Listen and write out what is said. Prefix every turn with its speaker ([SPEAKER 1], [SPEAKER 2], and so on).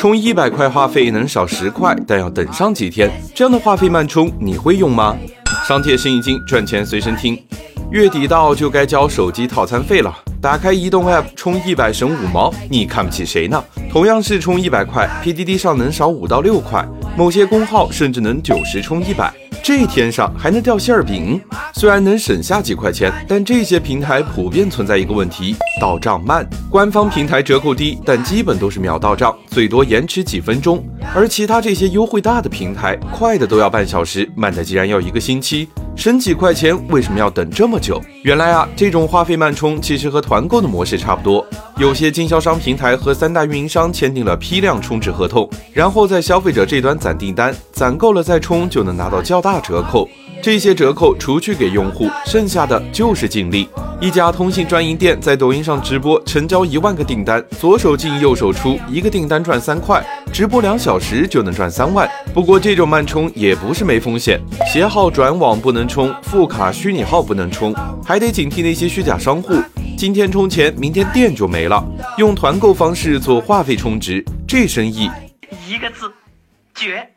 [SPEAKER 1] 充一百块话费能少十块，但要等上几天。这样的话费慢充你会用吗？商铁生意经，赚钱随身听。月底到就该交手机套餐费了。打开移动 App 充一百省五毛，你看不起谁呢？同样是充一百块，PDD 上能少五到六块，某些功耗甚至能九十充一百。这天上还能掉馅儿饼，虽然能省下几块钱，但这些平台普遍存在一个问题：到账慢。官方平台折扣低，但基本都是秒到账，最多延迟几分钟；而其他这些优惠大的平台，快的都要半小时，慢的竟然要一个星期。省几块钱，为什么要等这么久？原来啊，这种话费慢充其实和团购的模式差不多。有些经销商平台和三大运营商签订了批量充值合同，然后在消费者这端攒订单，攒够了再充就能拿到较大折扣。这些折扣除去给用户，剩下的就是净利。一家通信专营店在抖音上直播，成交一万个订单，左手进右手出，一个订单赚三块，直播两小时就能赚三万。不过这种慢充也不是没风险，携号转网不能充，副卡虚拟号不能充，还得警惕那些虚假商户。今天充钱，明天电就没了。用团购方式做话费充值，这生意
[SPEAKER 2] 一个字，绝。